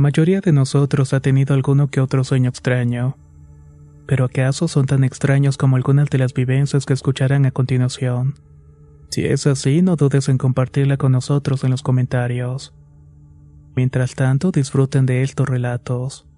mayoría de nosotros ha tenido alguno que otro sueño extraño. Pero ¿acaso son tan extraños como algunas de las vivencias que escucharán a continuación? Si es así, no dudes en compartirla con nosotros en los comentarios. Mientras tanto, disfruten de estos relatos.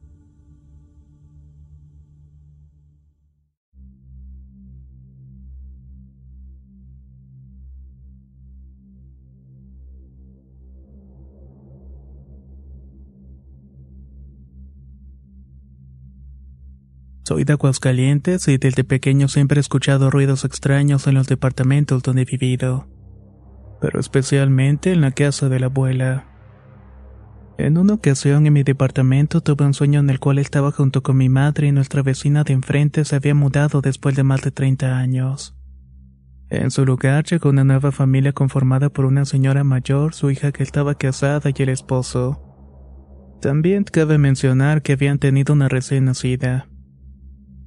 Soy de Aguascalientes y desde pequeño siempre he escuchado ruidos extraños en los departamentos donde he vivido, pero especialmente en la casa de la abuela. En una ocasión en mi departamento tuve un sueño en el cual estaba junto con mi madre y nuestra vecina de enfrente se había mudado después de más de 30 años. En su lugar llegó una nueva familia conformada por una señora mayor, su hija que estaba casada y el esposo. También cabe mencionar que habían tenido una recién nacida.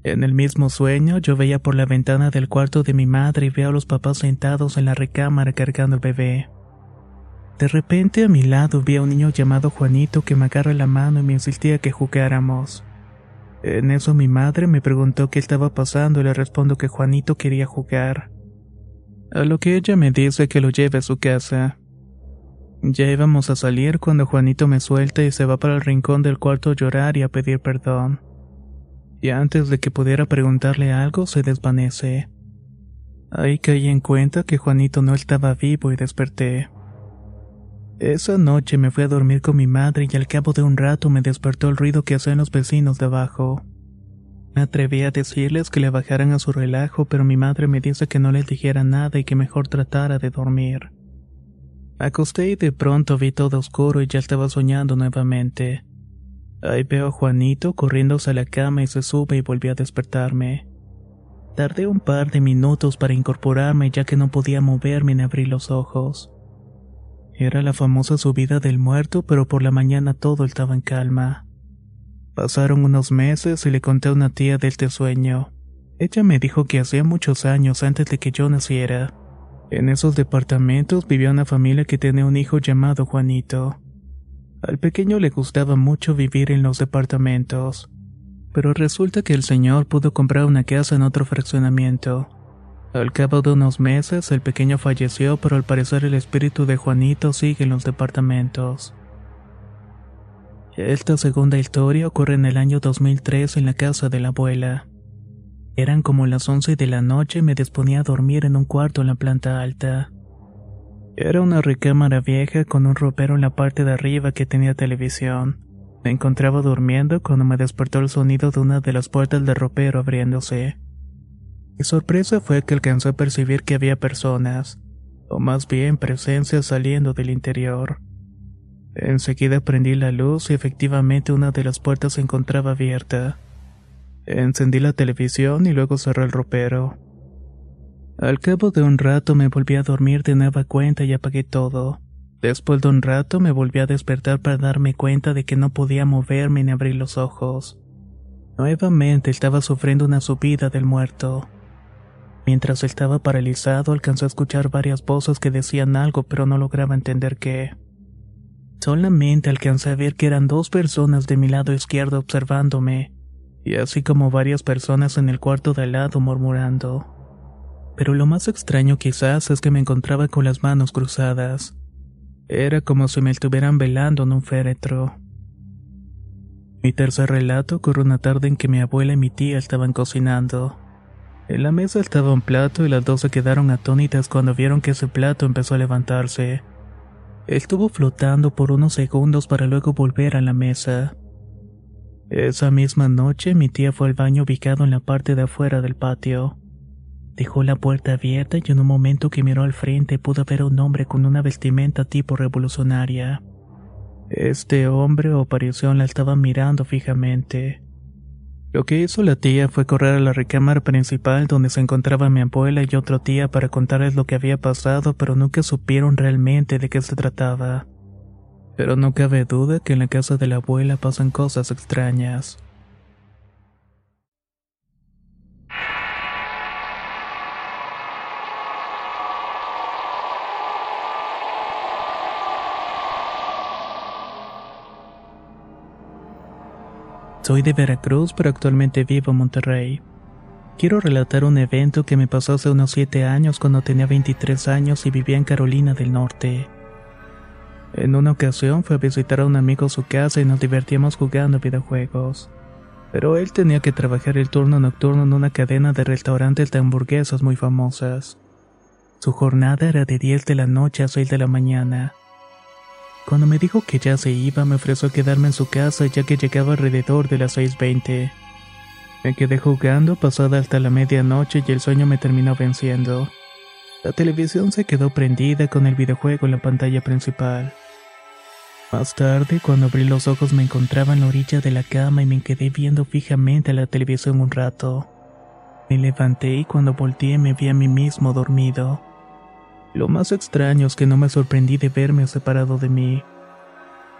En el mismo sueño, yo veía por la ventana del cuarto de mi madre y veo a los papás sentados en la recámara cargando el bebé. De repente a mi lado vi a un niño llamado Juanito que me agarra la mano y me insistía que jugáramos. En eso mi madre me preguntó qué estaba pasando y le respondo que Juanito quería jugar. A lo que ella me dice que lo lleve a su casa. Ya íbamos a salir cuando Juanito me suelta y se va para el rincón del cuarto a llorar y a pedir perdón y antes de que pudiera preguntarle algo se desvanece. Ahí caí en cuenta que Juanito no estaba vivo y desperté. Esa noche me fui a dormir con mi madre y al cabo de un rato me despertó el ruido que hacían los vecinos de abajo. Me atreví a decirles que le bajaran a su relajo, pero mi madre me dice que no les dijera nada y que mejor tratara de dormir. Acosté y de pronto vi todo oscuro y ya estaba soñando nuevamente. Ahí veo a Juanito corriéndose a la cama y se sube y volvió a despertarme. Tardé un par de minutos para incorporarme ya que no podía moverme ni abrir los ojos. Era la famosa subida del muerto, pero por la mañana todo estaba en calma. Pasaron unos meses y le conté a una tía de este sueño. Ella me dijo que hacía muchos años antes de que yo naciera. En esos departamentos vivía una familia que tenía un hijo llamado Juanito. Al pequeño le gustaba mucho vivir en los departamentos, pero resulta que el señor pudo comprar una casa en otro fraccionamiento. Al cabo de unos meses, el pequeño falleció, pero al parecer el espíritu de Juanito sigue en los departamentos. Esta segunda historia ocurre en el año 2003 en la casa de la abuela. Eran como las 11 de la noche y me disponía a dormir en un cuarto en la planta alta. Era una recámara vieja con un ropero en la parte de arriba que tenía televisión. Me encontraba durmiendo cuando me despertó el sonido de una de las puertas del ropero abriéndose. Mi sorpresa fue que alcanzó a percibir que había personas, o más bien presencias saliendo del interior. Enseguida prendí la luz y efectivamente una de las puertas se encontraba abierta. Encendí la televisión y luego cerré el ropero. Al cabo de un rato me volví a dormir de nueva cuenta y apagué todo. Después de un rato me volví a despertar para darme cuenta de que no podía moverme ni abrir los ojos. Nuevamente estaba sufriendo una subida del muerto. Mientras estaba paralizado alcanzó a escuchar varias voces que decían algo pero no lograba entender qué. Solamente alcancé a ver que eran dos personas de mi lado izquierdo observándome, y así como varias personas en el cuarto de al lado murmurando. Pero lo más extraño quizás es que me encontraba con las manos cruzadas. Era como si me estuvieran velando en un féretro. Mi tercer relato ocurrió una tarde en que mi abuela y mi tía estaban cocinando. En la mesa estaba un plato y las dos se quedaron atónitas cuando vieron que ese plato empezó a levantarse. Estuvo flotando por unos segundos para luego volver a la mesa. Esa misma noche mi tía fue al baño ubicado en la parte de afuera del patio. Dejó la puerta abierta y en un momento que miró al frente pudo ver a un hombre con una vestimenta tipo revolucionaria. Este hombre o aparición la estaba mirando fijamente. Lo que hizo la tía fue correr a la recámara principal donde se encontraba mi abuela y otra tía para contarles lo que había pasado, pero nunca supieron realmente de qué se trataba. Pero no cabe duda que en la casa de la abuela pasan cosas extrañas. Soy de Veracruz, pero actualmente vivo en Monterrey. Quiero relatar un evento que me pasó hace unos 7 años cuando tenía 23 años y vivía en Carolina del Norte. En una ocasión fui a visitar a un amigo a su casa y nos divertíamos jugando videojuegos. Pero él tenía que trabajar el turno nocturno en una cadena de restaurantes de hamburguesas muy famosas. Su jornada era de 10 de la noche a 6 de la mañana. Cuando me dijo que ya se iba, me ofreció quedarme en su casa ya que llegaba alrededor de las 6.20. Me quedé jugando pasada hasta la medianoche y el sueño me terminó venciendo. La televisión se quedó prendida con el videojuego en la pantalla principal. Más tarde, cuando abrí los ojos me encontraba en la orilla de la cama y me quedé viendo fijamente a la televisión un rato. Me levanté y cuando volteé me vi a mí mismo dormido. Lo más extraño es que no me sorprendí de verme separado de mí.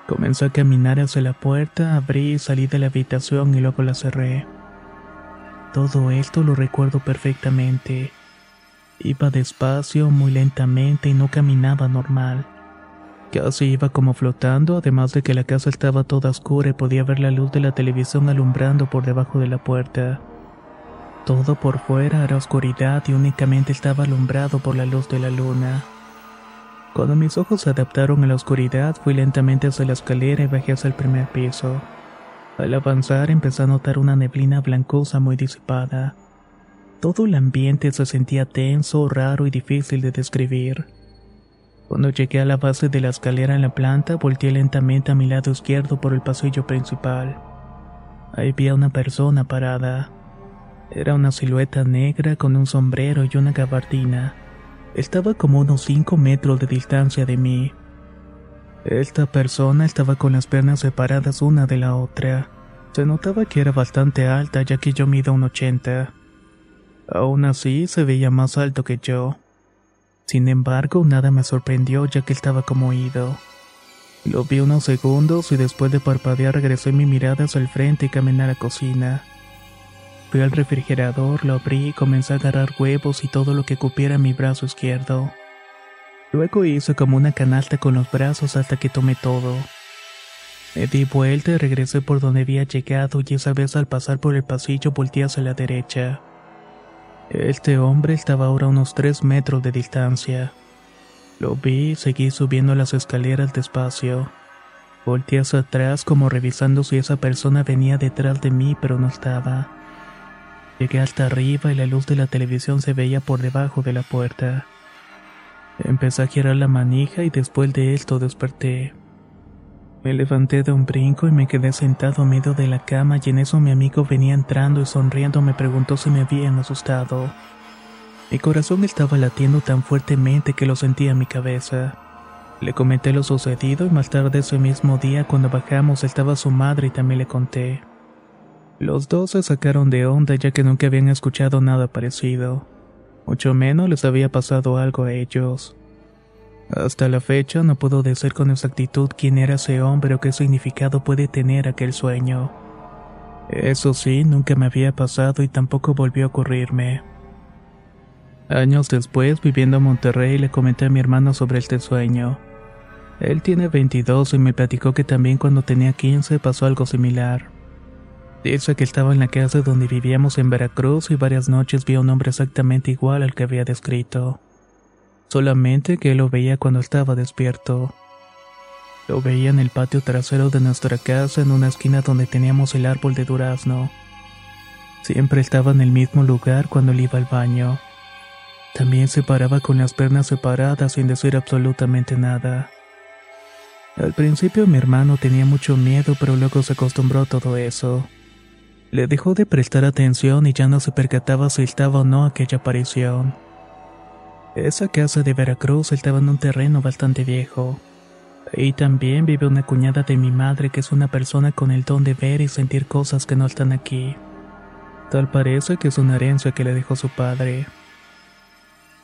Comencé a caminar hacia la puerta, abrí y salí de la habitación y luego la cerré. Todo esto lo recuerdo perfectamente. Iba despacio, muy lentamente y no caminaba normal. Casi iba como flotando, además de que la casa estaba toda oscura y podía ver la luz de la televisión alumbrando por debajo de la puerta. Todo por fuera era oscuridad y únicamente estaba alumbrado por la luz de la luna. Cuando mis ojos se adaptaron a la oscuridad, fui lentamente hacia la escalera y bajé hacia el primer piso. Al avanzar empecé a notar una neblina blancosa muy disipada. Todo el ambiente se sentía tenso, raro y difícil de describir. Cuando llegué a la base de la escalera en la planta, volteé lentamente a mi lado izquierdo por el pasillo principal. Ahí vi a una persona parada. Era una silueta negra con un sombrero y una gabardina. Estaba como unos 5 metros de distancia de mí. Esta persona estaba con las piernas separadas una de la otra. Se notaba que era bastante alta ya que yo mido un 80. Aún así se veía más alto que yo. Sin embargo, nada me sorprendió ya que estaba como oído. Lo vi unos segundos y después de parpadear regresé mi mirada hacia el frente y caminé a la cocina. Fui al refrigerador, lo abrí y comencé a agarrar huevos y todo lo que cupiera mi brazo izquierdo. Luego hice como una canasta con los brazos hasta que tomé todo. Me di vuelta y regresé por donde había llegado y esa vez al pasar por el pasillo volteé hacia la derecha. Este hombre estaba ahora a unos tres metros de distancia. Lo vi y seguí subiendo las escaleras despacio. Volteé hacia atrás como revisando si esa persona venía detrás de mí pero no estaba. Llegué hasta arriba y la luz de la televisión se veía por debajo de la puerta. Empecé a girar la manija y después de esto desperté. Me levanté de un brinco y me quedé sentado a medio de la cama y en eso mi amigo venía entrando y sonriendo me preguntó si me habían asustado. Mi corazón estaba latiendo tan fuertemente que lo sentía en mi cabeza. Le comenté lo sucedido y más tarde ese mismo día cuando bajamos estaba su madre y también le conté. Los dos se sacaron de onda ya que nunca habían escuchado nada parecido. Mucho menos les había pasado algo a ellos. Hasta la fecha no puedo decir con exactitud quién era ese hombre o qué significado puede tener aquel sueño. Eso sí, nunca me había pasado y tampoco volvió a ocurrirme. Años después, viviendo en Monterrey, le comenté a mi hermano sobre este sueño. Él tiene 22 y me platicó que también cuando tenía 15 pasó algo similar. Dice que estaba en la casa donde vivíamos en Veracruz y varias noches vio a un hombre exactamente igual al que había descrito. Solamente que lo veía cuando estaba despierto. Lo veía en el patio trasero de nuestra casa en una esquina donde teníamos el árbol de durazno. Siempre estaba en el mismo lugar cuando él iba al baño. También se paraba con las piernas separadas sin decir absolutamente nada. Al principio mi hermano tenía mucho miedo, pero luego se acostumbró a todo eso. Le dejó de prestar atención y ya no se percataba si estaba o no aquella aparición. Esa casa de Veracruz estaba en un terreno bastante viejo. Ahí también vive una cuñada de mi madre que es una persona con el don de ver y sentir cosas que no están aquí. Tal parece que es una herencia que le dejó su padre.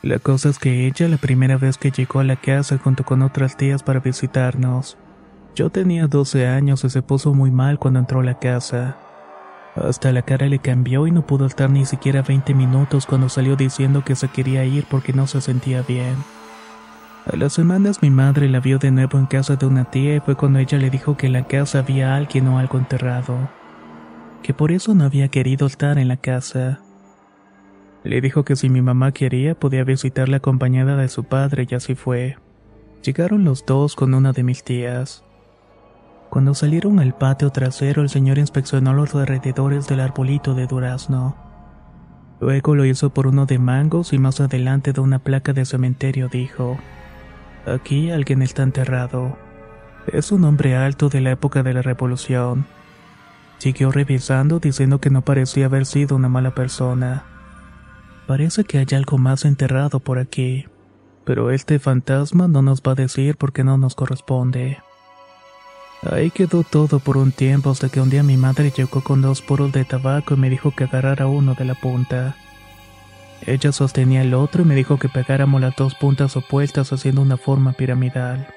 La cosa es que ella, la primera vez que llegó a la casa junto con otras tías para visitarnos, yo tenía 12 años y se puso muy mal cuando entró a la casa. Hasta la cara le cambió y no pudo estar ni siquiera 20 minutos cuando salió diciendo que se quería ir porque no se sentía bien. A las semanas mi madre la vio de nuevo en casa de una tía y fue cuando ella le dijo que en la casa había alguien o algo enterrado, que por eso no había querido estar en la casa. Le dijo que si mi mamá quería podía visitarla acompañada de su padre y así fue. Llegaron los dos con una de mis tías. Cuando salieron al patio trasero el señor inspeccionó los alrededores del arbolito de durazno. Luego lo hizo por uno de mangos y más adelante de una placa de cementerio dijo, Aquí alguien está enterrado. Es un hombre alto de la época de la revolución. Siguió revisando diciendo que no parecía haber sido una mala persona. Parece que hay algo más enterrado por aquí, pero este fantasma no nos va a decir porque no nos corresponde. Ahí quedó todo por un tiempo hasta que un día mi madre llegó con dos puros de tabaco y me dijo que agarrara uno de la punta. Ella sostenía el otro y me dijo que pegáramos las dos puntas opuestas haciendo una forma piramidal.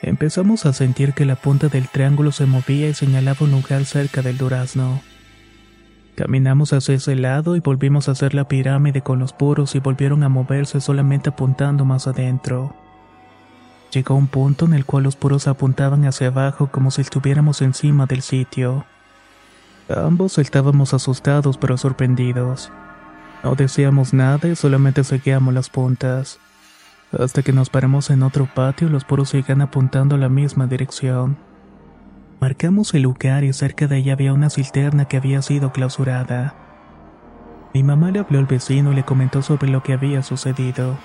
Empezamos a sentir que la punta del triángulo se movía y señalaba un lugar cerca del durazno. Caminamos hacia ese lado y volvimos a hacer la pirámide con los puros y volvieron a moverse solamente apuntando más adentro. Llegó un punto en el cual los puros apuntaban hacia abajo como si estuviéramos encima del sitio. Ambos estábamos asustados pero sorprendidos. No decíamos nada y solamente seguíamos las puntas. Hasta que nos paramos en otro patio los puros seguían apuntando a la misma dirección. Marcamos el lugar y cerca de ella había una cisterna que había sido clausurada. Mi mamá le habló al vecino y le comentó sobre lo que había sucedido.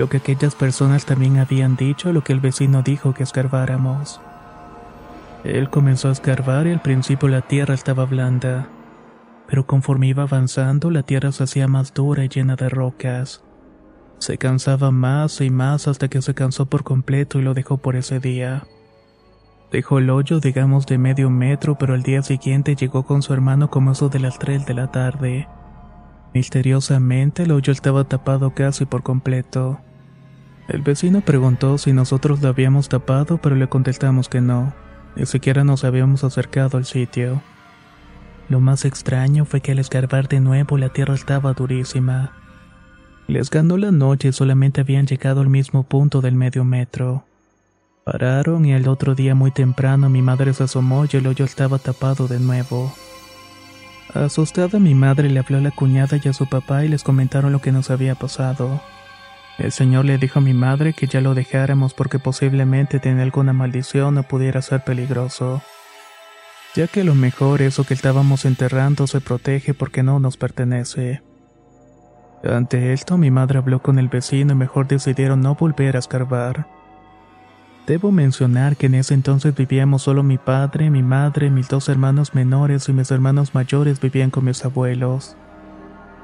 Lo que aquellas personas también habían dicho, lo que el vecino dijo que escarbáramos. Él comenzó a escarbar y al principio la tierra estaba blanda, pero conforme iba avanzando la tierra se hacía más dura y llena de rocas. Se cansaba más y más hasta que se cansó por completo y lo dejó por ese día. Dejó el hoyo, digamos, de medio metro, pero al día siguiente llegó con su hermano como eso de las 3 de la tarde. Misteriosamente el hoyo estaba tapado casi por completo. El vecino preguntó si nosotros lo habíamos tapado, pero le contestamos que no. Ni siquiera nos habíamos acercado al sitio. Lo más extraño fue que al escarbar de nuevo la tierra estaba durísima. Les ganó la noche y solamente habían llegado al mismo punto del medio metro. Pararon y el otro día muy temprano mi madre se asomó y el hoyo estaba tapado de nuevo. Asustada mi madre le habló a la cuñada y a su papá y les comentaron lo que nos había pasado. El señor le dijo a mi madre que ya lo dejáramos porque posiblemente tenía alguna maldición o pudiera ser peligroso. Ya que lo mejor eso que estábamos enterrando se protege porque no nos pertenece. Ante esto mi madre habló con el vecino y mejor decidieron no volver a escarbar. Debo mencionar que en ese entonces vivíamos solo mi padre, mi madre, mis dos hermanos menores y mis hermanos mayores vivían con mis abuelos.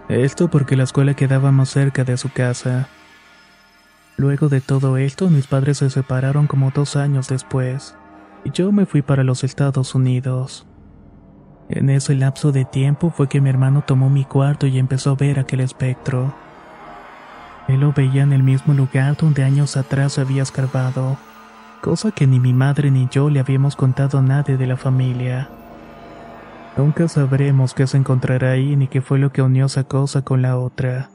Esto porque la escuela quedaba más cerca de su casa. Luego de todo esto, mis padres se separaron como dos años después, y yo me fui para los Estados Unidos. En ese lapso de tiempo fue que mi hermano tomó mi cuarto y empezó a ver aquel espectro. Él lo veía en el mismo lugar donde años atrás había escarbado cosa que ni mi madre ni yo le habíamos contado a nadie de la familia. Nunca sabremos qué se encontrará ahí ni qué fue lo que unió esa cosa con la otra.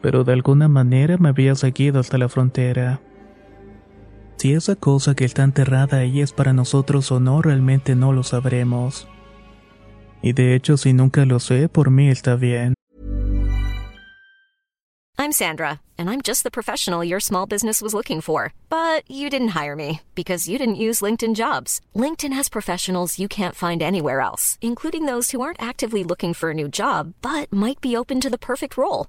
Pero de alguna manera me había seguido hasta la frontera. Si esa cosa que está enterrada ahí es para nosotros o no, realmente no lo sabremos. Y de hecho, si nunca lo sé, por mí está bien. I'm Sandra, and I'm just the professional your small business was looking for. But you didn't hire me because you didn't use LinkedIn jobs. LinkedIn has professionals you can't find anywhere else, including those who aren't actively looking for a new job but might be open to the perfect role,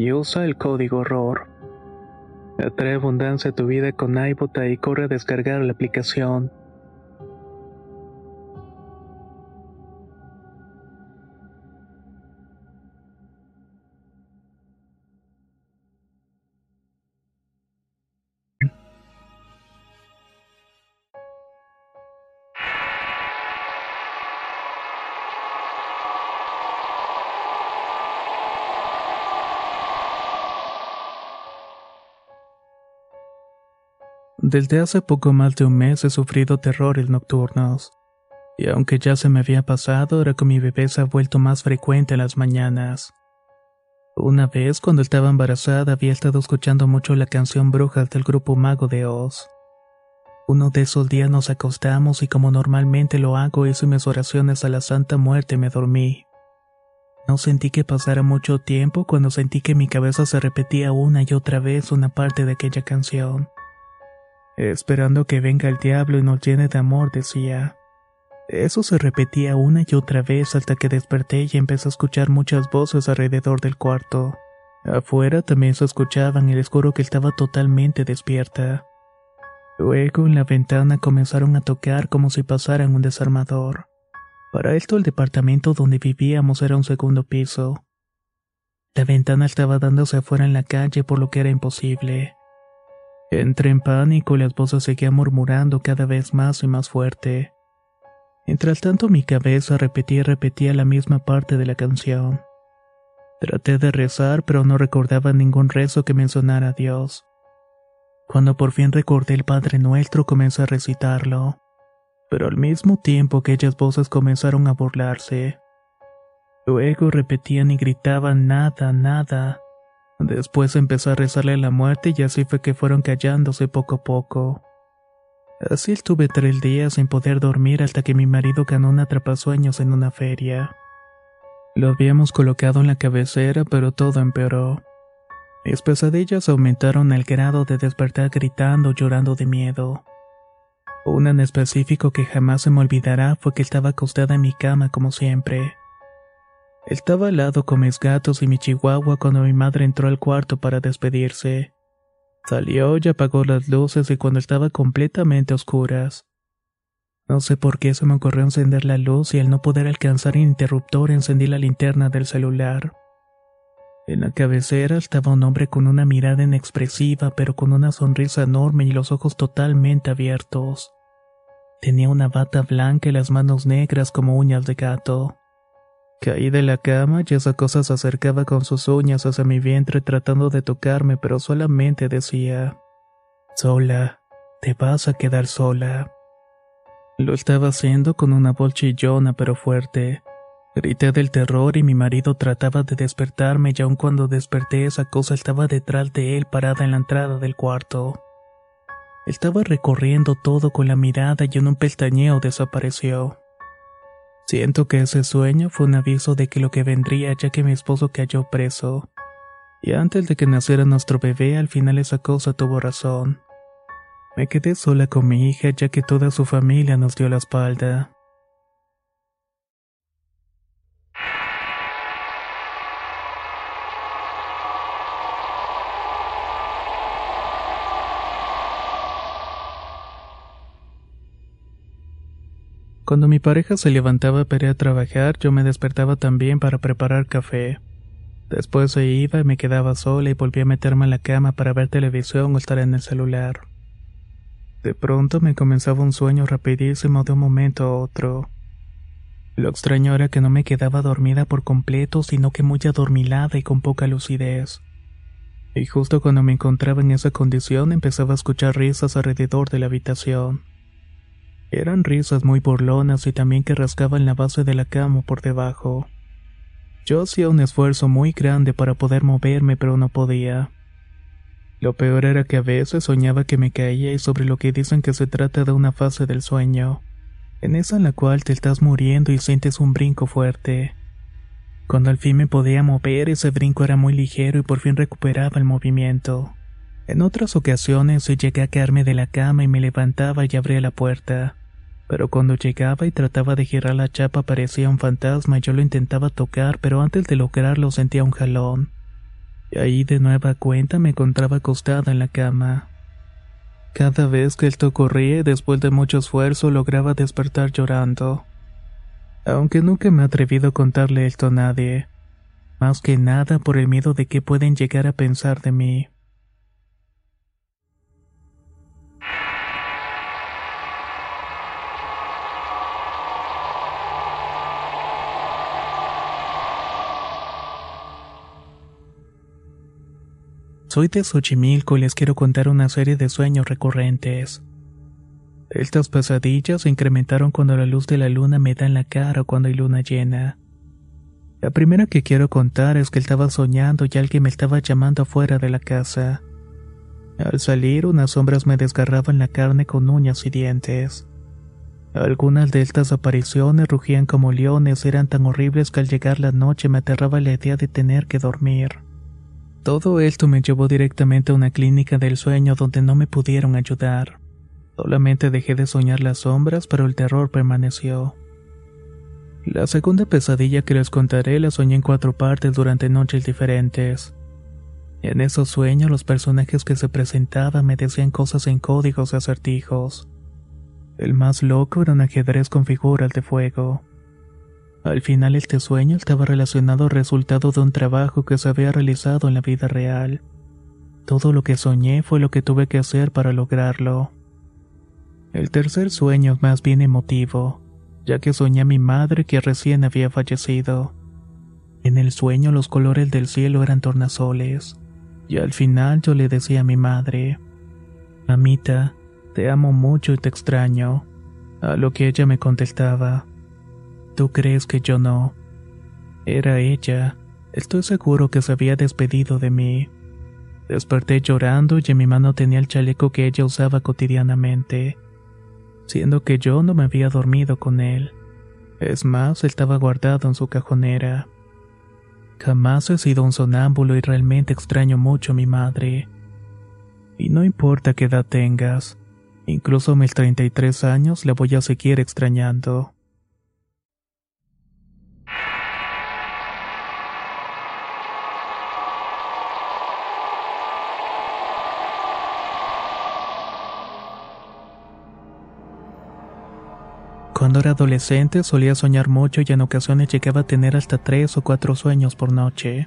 y usa el código horror. Atrae abundancia a tu vida con iBota y corre a descargar la aplicación. Desde hace poco más de un mes he sufrido terrores nocturnos. Y aunque ya se me había pasado, ahora con mi bebé se ha vuelto más frecuente en las mañanas. Una vez, cuando estaba embarazada, había estado escuchando mucho la canción Brujas del grupo Mago de Oz. Uno de esos días nos acostamos y como normalmente lo hago, hice mis oraciones a la Santa Muerte y me dormí. No sentí que pasara mucho tiempo cuando sentí que mi cabeza se repetía una y otra vez una parte de aquella canción. Esperando que venga el diablo y nos llene de amor, decía. Eso se repetía una y otra vez hasta que desperté y empecé a escuchar muchas voces alrededor del cuarto. Afuera también se escuchaban y les juro que estaba totalmente despierta. Luego en la ventana comenzaron a tocar como si pasaran un desarmador. Para esto el departamento donde vivíamos era un segundo piso. La ventana estaba dándose afuera en la calle por lo que era imposible. Entré en pánico y las voces seguían murmurando cada vez más y más fuerte. Mientras tanto mi cabeza repetía y repetía la misma parte de la canción. Traté de rezar, pero no recordaba ningún rezo que mencionara a Dios. Cuando por fin recordé el Padre Nuestro, comencé a recitarlo. Pero al mismo tiempo aquellas voces comenzaron a burlarse. Luego repetían y gritaban nada, nada, Después empezó a rezarle la muerte y así fue que fueron callándose poco a poco. Así estuve tres días sin poder dormir hasta que mi marido ganó un atrapasueños en una feria. Lo habíamos colocado en la cabecera, pero todo empeoró. Mis pesadillas aumentaron al grado de despertar gritando, llorando de miedo. Una en específico que jamás se me olvidará fue que estaba acostada en mi cama como siempre. Estaba al lado con mis gatos y mi chihuahua cuando mi madre entró al cuarto para despedirse. Salió y apagó las luces y cuando estaba completamente oscuras. No sé por qué se me ocurrió encender la luz y al no poder alcanzar el interruptor encendí la linterna del celular. En la cabecera estaba un hombre con una mirada inexpresiva pero con una sonrisa enorme y los ojos totalmente abiertos. Tenía una bata blanca y las manos negras como uñas de gato. Caí de la cama y esa cosa se acercaba con sus uñas hacia mi vientre tratando de tocarme, pero solamente decía, Sola, te vas a quedar sola. Lo estaba haciendo con una voz chillona pero fuerte. Grité del terror y mi marido trataba de despertarme y aun cuando desperté esa cosa estaba detrás de él parada en la entrada del cuarto. Estaba recorriendo todo con la mirada y en un pestañeo desapareció. Siento que ese sueño fue un aviso de que lo que vendría ya que mi esposo cayó preso. Y antes de que naciera nuestro bebé, al final esa cosa tuvo razón. Me quedé sola con mi hija ya que toda su familia nos dio la espalda. Cuando mi pareja se levantaba para ir a trabajar, yo me despertaba también para preparar café. Después se iba y me quedaba sola y volví a meterme en la cama para ver televisión o estar en el celular. De pronto me comenzaba un sueño rapidísimo de un momento a otro. Lo extraño era que no me quedaba dormida por completo, sino que muy adormilada y con poca lucidez. Y justo cuando me encontraba en esa condición empezaba a escuchar risas alrededor de la habitación. Eran risas muy burlonas y también que rascaban la base de la cama por debajo. Yo hacía un esfuerzo muy grande para poder moverme, pero no podía. Lo peor era que a veces soñaba que me caía y sobre lo que dicen que se trata de una fase del sueño, en esa en la cual te estás muriendo y sientes un brinco fuerte. Cuando al fin me podía mover, ese brinco era muy ligero y por fin recuperaba el movimiento. En otras ocasiones llegué a caerme de la cama y me levantaba y abría la puerta pero cuando llegaba y trataba de girar la chapa parecía un fantasma y yo lo intentaba tocar, pero antes de lograrlo sentía un jalón. Y ahí de nueva cuenta me encontraba acostada en la cama. Cada vez que esto ocurría, después de mucho esfuerzo, lograba despertar llorando. Aunque nunca me he atrevido a contarle esto a nadie. Más que nada por el miedo de que pueden llegar a pensar de mí. Soy de Xochimilco y les quiero contar una serie de sueños recurrentes. Estas pesadillas se incrementaron cuando la luz de la luna me da en la cara o cuando hay luna llena. La primera que quiero contar es que estaba soñando y alguien me estaba llamando afuera de la casa. Al salir, unas sombras me desgarraban la carne con uñas y dientes. Algunas de estas apariciones rugían como leones, eran tan horribles que al llegar la noche me aterraba la idea de tener que dormir. Todo esto me llevó directamente a una clínica del sueño donde no me pudieron ayudar. Solamente dejé de soñar las sombras, pero el terror permaneció. La segunda pesadilla que les contaré la soñé en cuatro partes durante noches diferentes. En esos sueños los personajes que se presentaban me decían cosas en códigos y acertijos. El más loco era un ajedrez con figuras de fuego. Al final este sueño estaba relacionado al resultado de un trabajo que se había realizado en la vida real. Todo lo que soñé fue lo que tuve que hacer para lograrlo. El tercer sueño es más bien emotivo, ya que soñé a mi madre que recién había fallecido. En el sueño los colores del cielo eran tornasoles, y al final yo le decía a mi madre, Mamita, te amo mucho y te extraño, a lo que ella me contestaba, ¿Tú crees que yo no? Era ella, Estoy seguro que se había despedido de mí. Desperté llorando y en mi mano tenía el chaleco que ella usaba cotidianamente, siendo que yo no me había dormido con él. Es más, estaba guardado en su cajonera. Jamás he sido un sonámbulo y realmente extraño mucho a mi madre. Y no importa qué edad tengas, incluso a mis 33 años la voy a seguir extrañando. Cuando era adolescente solía soñar mucho y en ocasiones llegaba a tener hasta tres o cuatro sueños por noche.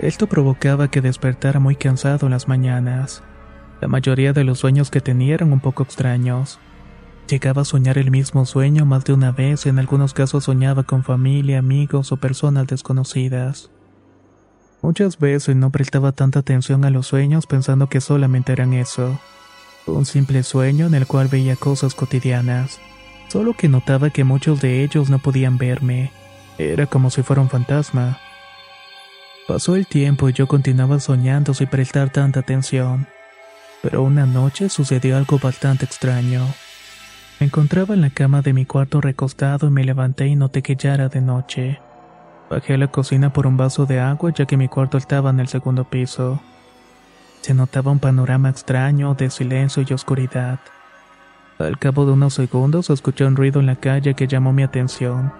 Esto provocaba que despertara muy cansado en las mañanas. La mayoría de los sueños que tenía eran un poco extraños. Llegaba a soñar el mismo sueño más de una vez y en algunos casos soñaba con familia, amigos o personas desconocidas. Muchas veces no prestaba tanta atención a los sueños pensando que solamente eran eso. Un simple sueño en el cual veía cosas cotidianas solo que notaba que muchos de ellos no podían verme. Era como si fuera un fantasma. Pasó el tiempo y yo continuaba soñando sin prestar tanta atención. Pero una noche sucedió algo bastante extraño. Me encontraba en la cama de mi cuarto recostado y me levanté y noté que ya era de noche. Bajé a la cocina por un vaso de agua ya que mi cuarto estaba en el segundo piso. Se notaba un panorama extraño de silencio y oscuridad. Al cabo de unos segundos escuché un ruido en la calle que llamó mi atención,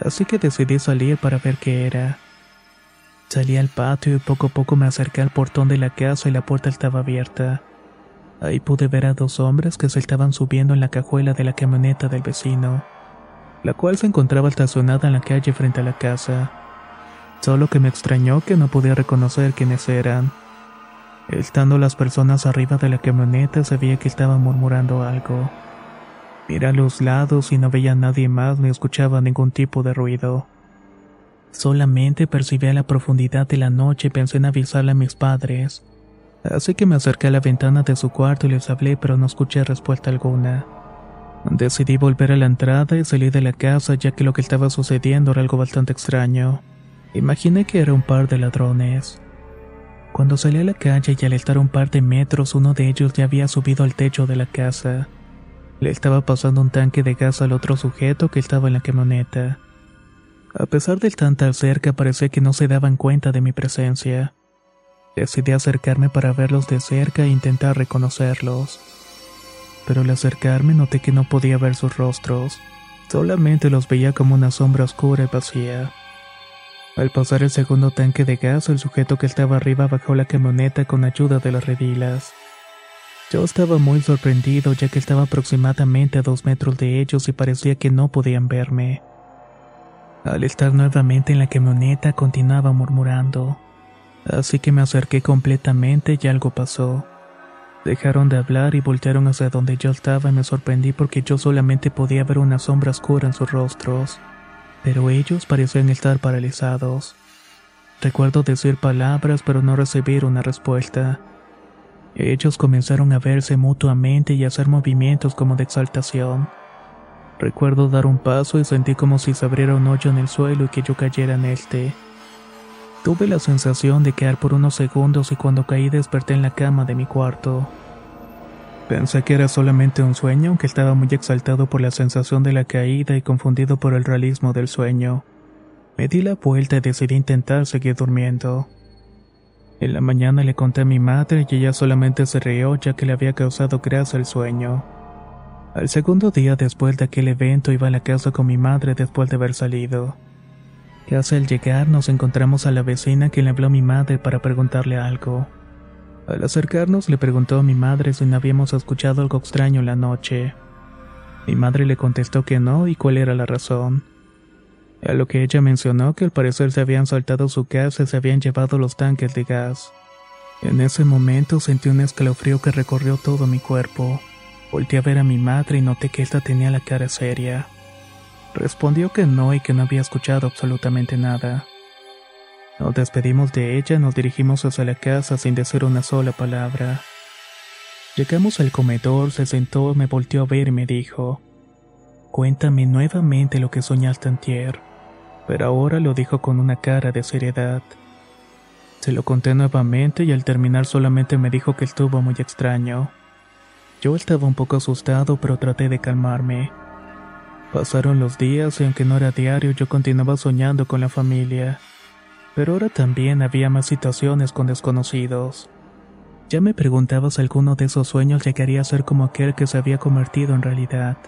así que decidí salir para ver qué era. Salí al patio y poco a poco me acerqué al portón de la casa y la puerta estaba abierta. Ahí pude ver a dos hombres que se estaban subiendo en la cajuela de la camioneta del vecino, la cual se encontraba estacionada en la calle frente a la casa. Solo que me extrañó que no podía reconocer quiénes eran. Estando las personas arriba de la camioneta se veía que estaban murmurando algo. Miré a los lados y no veía a nadie más ni escuchaba ningún tipo de ruido. Solamente percibía la profundidad de la noche y pensé en avisarle a mis padres. Así que me acerqué a la ventana de su cuarto y les hablé pero no escuché respuesta alguna. Decidí volver a la entrada y salí de la casa ya que lo que estaba sucediendo era algo bastante extraño. Imaginé que era un par de ladrones. Cuando salí a la calle y al estar un par de metros uno de ellos ya había subido al techo de la casa. Le estaba pasando un tanque de gas al otro sujeto que estaba en la camioneta. A pesar de estar tan cerca parecía que no se daban cuenta de mi presencia. Decidí acercarme para verlos de cerca e intentar reconocerlos. Pero al acercarme noté que no podía ver sus rostros, solamente los veía como una sombra oscura y vacía. Al pasar el segundo tanque de gas, el sujeto que estaba arriba bajó la camioneta con ayuda de las redilas. Yo estaba muy sorprendido ya que estaba aproximadamente a dos metros de ellos y parecía que no podían verme. Al estar nuevamente en la camioneta continuaba murmurando, así que me acerqué completamente y algo pasó. Dejaron de hablar y voltearon hacia donde yo estaba y me sorprendí porque yo solamente podía ver una sombra oscura en sus rostros pero ellos parecían estar paralizados. Recuerdo decir palabras pero no recibir una respuesta. Ellos comenzaron a verse mutuamente y a hacer movimientos como de exaltación. Recuerdo dar un paso y sentí como si se abriera un hoyo en el suelo y que yo cayera en este. Tuve la sensación de quedar por unos segundos y cuando caí desperté en la cama de mi cuarto. Pensé que era solamente un sueño, aunque estaba muy exaltado por la sensación de la caída y confundido por el realismo del sueño. Me di la vuelta y decidí intentar seguir durmiendo. En la mañana le conté a mi madre y ella solamente se rió ya que le había causado grasa el sueño. Al segundo día después de aquel evento iba a la casa con mi madre después de haber salido. Casi al llegar nos encontramos a la vecina que le habló a mi madre para preguntarle algo. Al acercarnos le preguntó a mi madre si no habíamos escuchado algo extraño en la noche. Mi madre le contestó que no y cuál era la razón. A lo que ella mencionó que al parecer se habían saltado su casa y se habían llevado los tanques de gas. En ese momento sentí un escalofrío que recorrió todo mi cuerpo. Volté a ver a mi madre y noté que ésta tenía la cara seria. Respondió que no y que no había escuchado absolutamente nada. Nos despedimos de ella nos dirigimos hacia la casa sin decir una sola palabra. Llegamos al comedor, se sentó, me volteó a ver y me dijo, Cuéntame nuevamente lo que soñaste antier. pero ahora lo dijo con una cara de seriedad. Se lo conté nuevamente y al terminar solamente me dijo que estuvo muy extraño. Yo estaba un poco asustado, pero traté de calmarme. Pasaron los días y aunque no era diario, yo continuaba soñando con la familia. Pero ahora también había más situaciones con desconocidos. Ya me preguntaba si alguno de esos sueños llegaría a ser como aquel que se había convertido en realidad.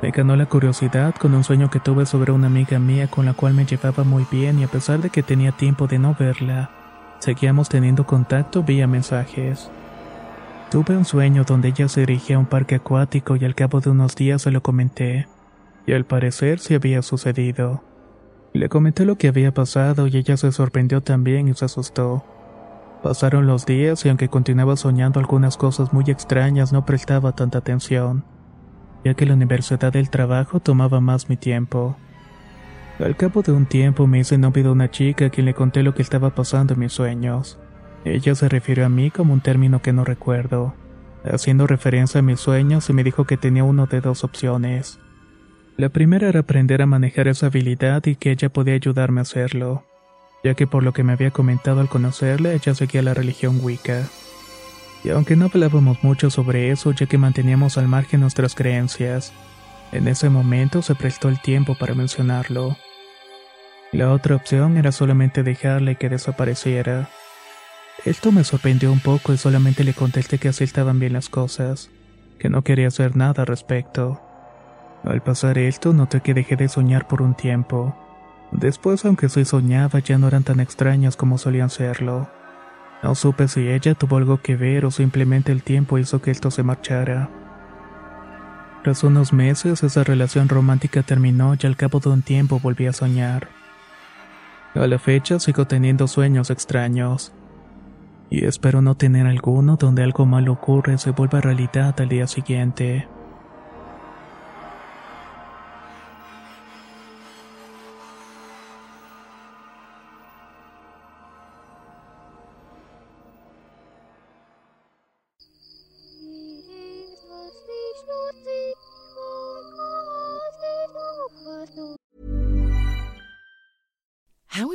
Me ganó la curiosidad con un sueño que tuve sobre una amiga mía con la cual me llevaba muy bien y a pesar de que tenía tiempo de no verla, seguíamos teniendo contacto vía mensajes. Tuve un sueño donde ella se dirigía a un parque acuático y al cabo de unos días se lo comenté, y al parecer se había sucedido. Le comenté lo que había pasado y ella se sorprendió también y se asustó. Pasaron los días y aunque continuaba soñando algunas cosas muy extrañas no prestaba tanta atención ya que la universidad del trabajo tomaba más mi tiempo. Al cabo de un tiempo me hice novio de una chica a quien le conté lo que estaba pasando en mis sueños. Ella se refirió a mí como un término que no recuerdo, haciendo referencia a mis sueños y me dijo que tenía uno de dos opciones. La primera era aprender a manejar esa habilidad y que ella podía ayudarme a hacerlo, ya que por lo que me había comentado al conocerla, ella seguía la religión Wicca y aunque no hablábamos mucho sobre eso ya que manteníamos al margen nuestras creencias, en ese momento se prestó el tiempo para mencionarlo. La otra opción era solamente dejarle que desapareciera. Esto me sorprendió un poco y solamente le contesté que así estaban bien las cosas, que no quería hacer nada al respecto. Al pasar esto noté que dejé de soñar por un tiempo. Después, aunque sí soñaba, ya no eran tan extrañas como solían serlo. No supe si ella tuvo algo que ver o simplemente el tiempo hizo que esto se marchara. Tras unos meses esa relación romántica terminó y al cabo de un tiempo volví a soñar. A la fecha sigo teniendo sueños extraños. Y espero no tener alguno donde algo malo ocurre y se vuelva realidad al día siguiente.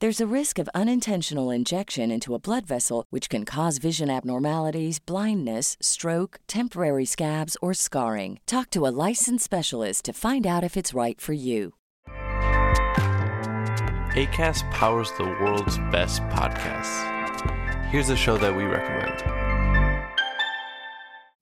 There's a risk of unintentional injection into a blood vessel, which can cause vision abnormalities, blindness, stroke, temporary scabs, or scarring. Talk to a licensed specialist to find out if it's right for you. ACAST powers the world's best podcasts. Here's a show that we recommend.